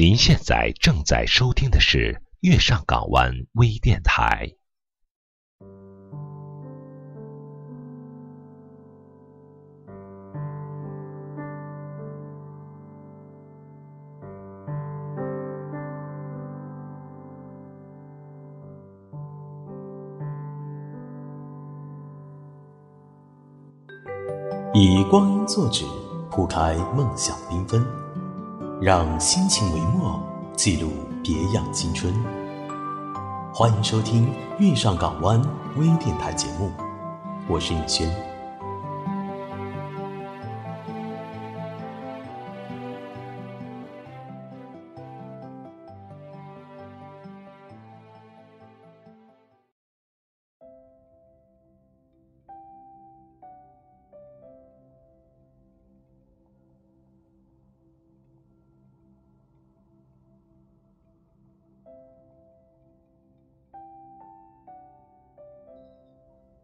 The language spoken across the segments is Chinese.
您现在正在收听的是月上港湾微电台。以光阴作纸，铺开梦想缤纷，让心情为墨，记录别样青春。欢迎收听《月上港湾》微电台节目，我是尹轩。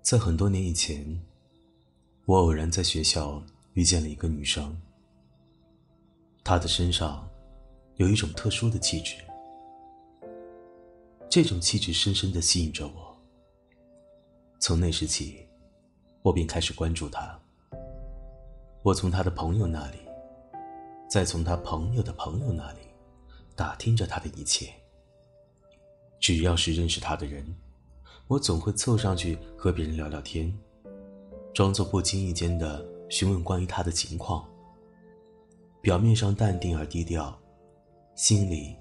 在很多年以前，我偶然在学校遇见了一个女生。她的身上有一种特殊的气质，这种气质深深的吸引着我。从那时起，我便开始关注她。我从她的朋友那里，再从她朋友的朋友那里，打听着她的一切。只要是认识她的人。我总会凑上去和别人聊聊天，装作不经意间的询问关于他的情况。表面上淡定而低调，心里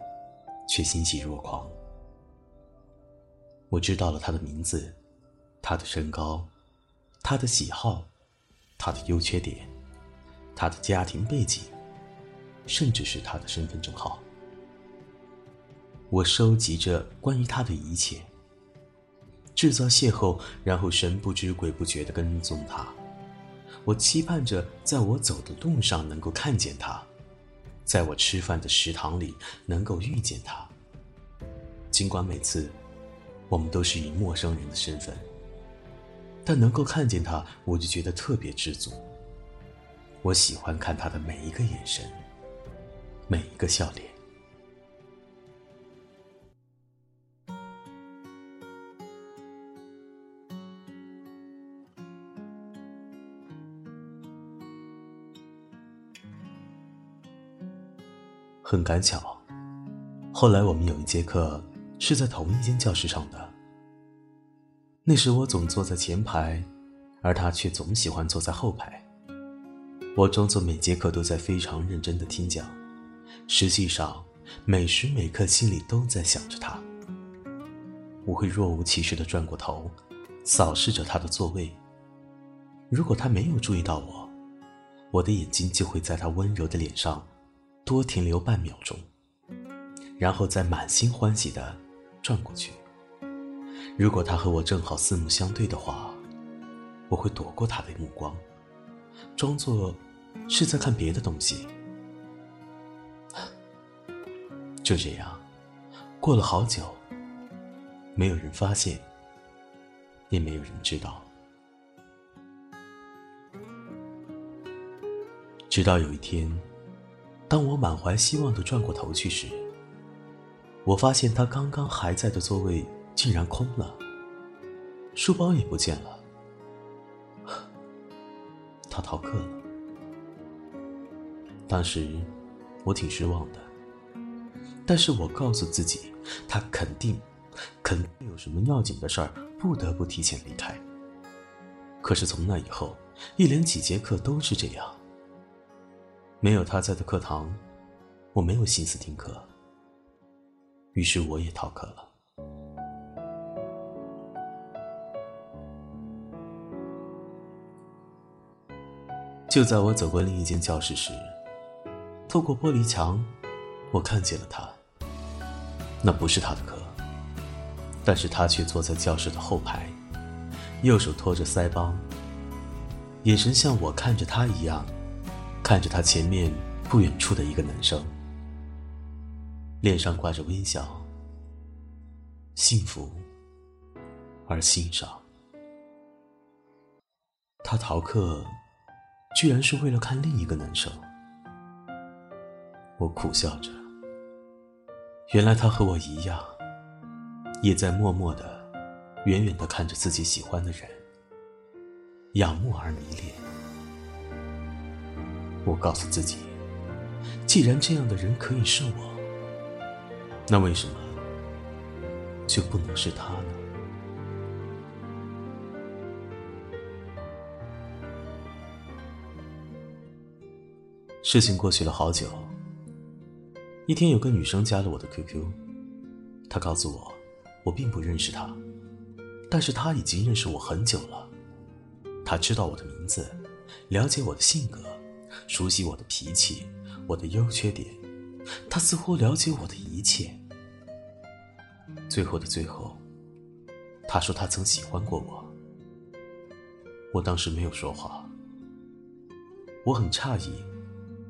却欣喜若狂。我知道了他的名字，他的身高，他的喜好，他的优缺点，他的家庭背景，甚至是他的身份证号。我收集着关于他的一切。制造邂逅，然后神不知鬼不觉地跟踪他。我期盼着在我走的路上能够看见他，在我吃饭的食堂里能够遇见他。尽管每次我们都是以陌生人的身份，但能够看见他，我就觉得特别知足。我喜欢看他的每一个眼神，每一个笑脸。很赶巧，后来我们有一节课是在同一间教室上的。那时我总坐在前排，而他却总喜欢坐在后排。我装作每节课都在非常认真的听讲，实际上每时每刻心里都在想着他。我会若无其事的转过头，扫视着他的座位。如果他没有注意到我，我的眼睛就会在他温柔的脸上。多停留半秒钟，然后再满心欢喜的转过去。如果他和我正好四目相对的话，我会躲过他的目光，装作是在看别的东西。就这样，过了好久，没有人发现，也没有人知道。直到有一天。当我满怀希望的转过头去时，我发现他刚刚还在的座位竟然空了，书包也不见了。他逃课了。当时我挺失望的，但是我告诉自己，他肯定肯定有什么要紧的事儿，不得不提前离开。可是从那以后，一连几节课都是这样。没有他在的课堂，我没有心思听课。于是我也逃课了。就在我走过另一间教室时，透过玻璃墙，我看见了他。那不是他的课，但是他却坐在教室的后排，右手托着腮帮，眼神像我看着他一样。看着他前面不远处的一个男生，脸上挂着微笑，幸福而欣赏。他逃课，居然是为了看另一个男生。我苦笑着，原来他和我一样，也在默默的、远远的看着自己喜欢的人，仰慕而迷恋。我告诉自己，既然这样的人可以是我，那为什么就不能是他呢？事情过去了好久。一天，有个女生加了我的 QQ，她告诉我，我并不认识她，但是她已经认识我很久了。她知道我的名字，了解我的性格，熟悉我的脾气，我的优缺点，他似乎了解我的一切。最后的最后，他说他曾喜欢过我。我当时没有说话，我很诧异，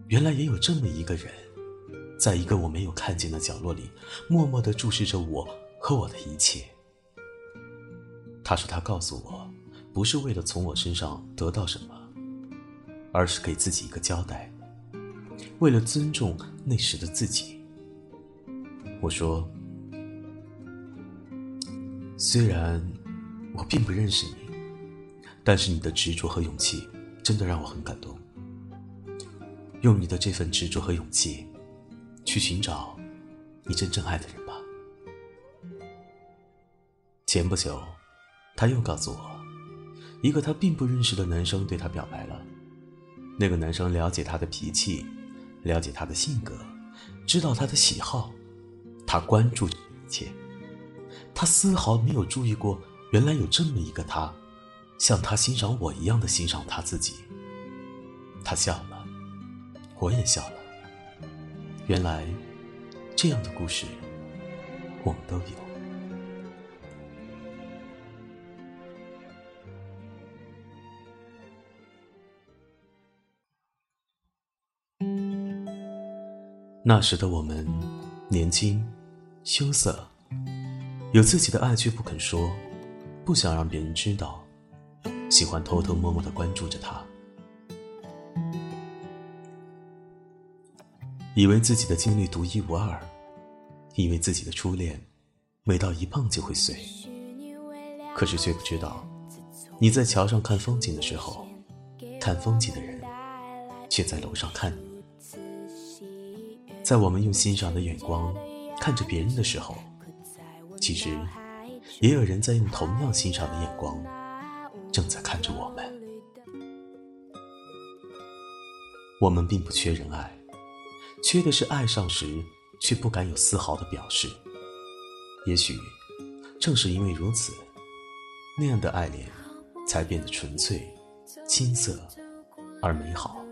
原来也有这么一个人。在一个我没有看见的角落里，默默的注视着我和我的一切。他说：“他告诉我，不是为了从我身上得到什么，而是给自己一个交代，为了尊重那时的自己。”我说：“虽然我并不认识你，但是你的执着和勇气真的让我很感动。用你的这份执着和勇气。”去寻找你真正爱的人吧。前不久，他又告诉我，一个他并不认识的男生对他表白了。那个男生了解他的脾气，了解他的性格，知道他的喜好，他关注一切。他丝毫没有注意过，原来有这么一个他，像他欣赏我一样的欣赏他自己。他笑了，我也笑了。原来，这样的故事，我们都有。那时的我们，年轻、羞涩，有自己的爱却不肯说，不想让别人知道，喜欢偷偷摸摸的关注着他。以为自己的经历独一无二，以为自己的初恋每到一碰就会碎，可是却不知道，你在桥上看风景的时候，看风景的人却在楼上看你。在我们用欣赏的眼光看着别人的时候，其实也有人在用同样欣赏的眼光正在看着我们。我们并不缺人爱。缺的是爱上时却不敢有丝毫的表示。也许正是因为如此，那样的爱恋才变得纯粹、青涩而美好。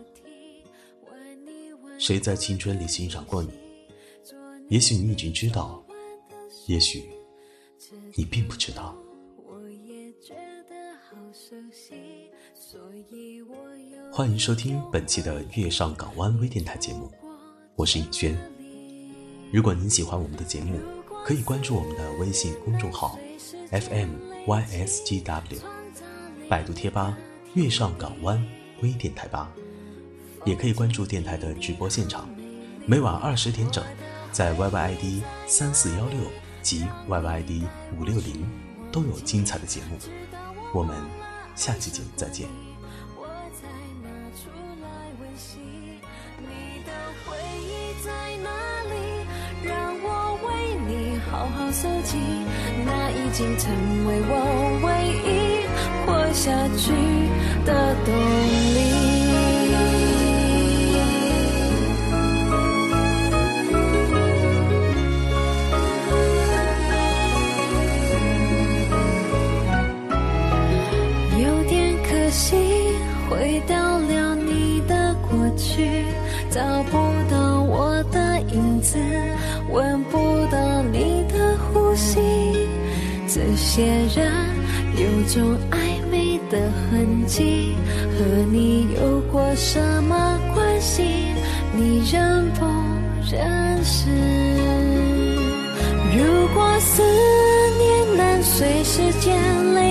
谁在青春里欣赏过你？也许你已经知道，也许你并不知道。欢迎收听本期的《月上港湾微电台》节目。我是尹轩。如果您喜欢我们的节目，可以关注我们的微信公众号 FMYSGW，百度贴吧“月上港湾微电台吧”，也可以关注电台的直播现场，每晚二十点整，在 YYID 三四幺六及 YYID 五六零都有精彩的节目。我们下期节目再见。搜集，那已经成为我唯一活下去的动力。点可惜，回到了你的过去，找不到我的影子，闻不到你的呼吸。这些人有种暧昧的痕迹，和你有过什么关系？你认不认识？如果思念能随时间累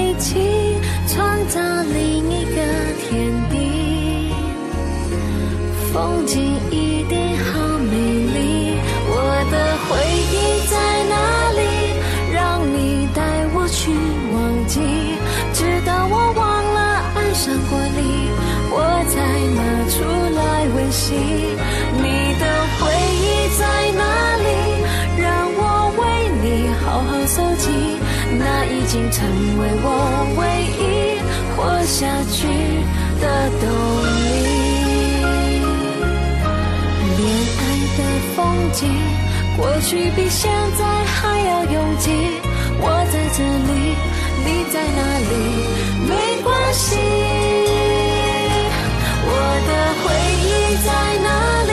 风景一定好美丽。我的回忆在哪里？让你带我去忘记，直到我忘了爱上过你，我才拿出来温习。你的回忆在哪里？让我为你好好搜集，那已经成为我唯一活下去的动力。记，过去比现在还要拥挤。我在这里，你在哪里？没关系。我的回忆在哪里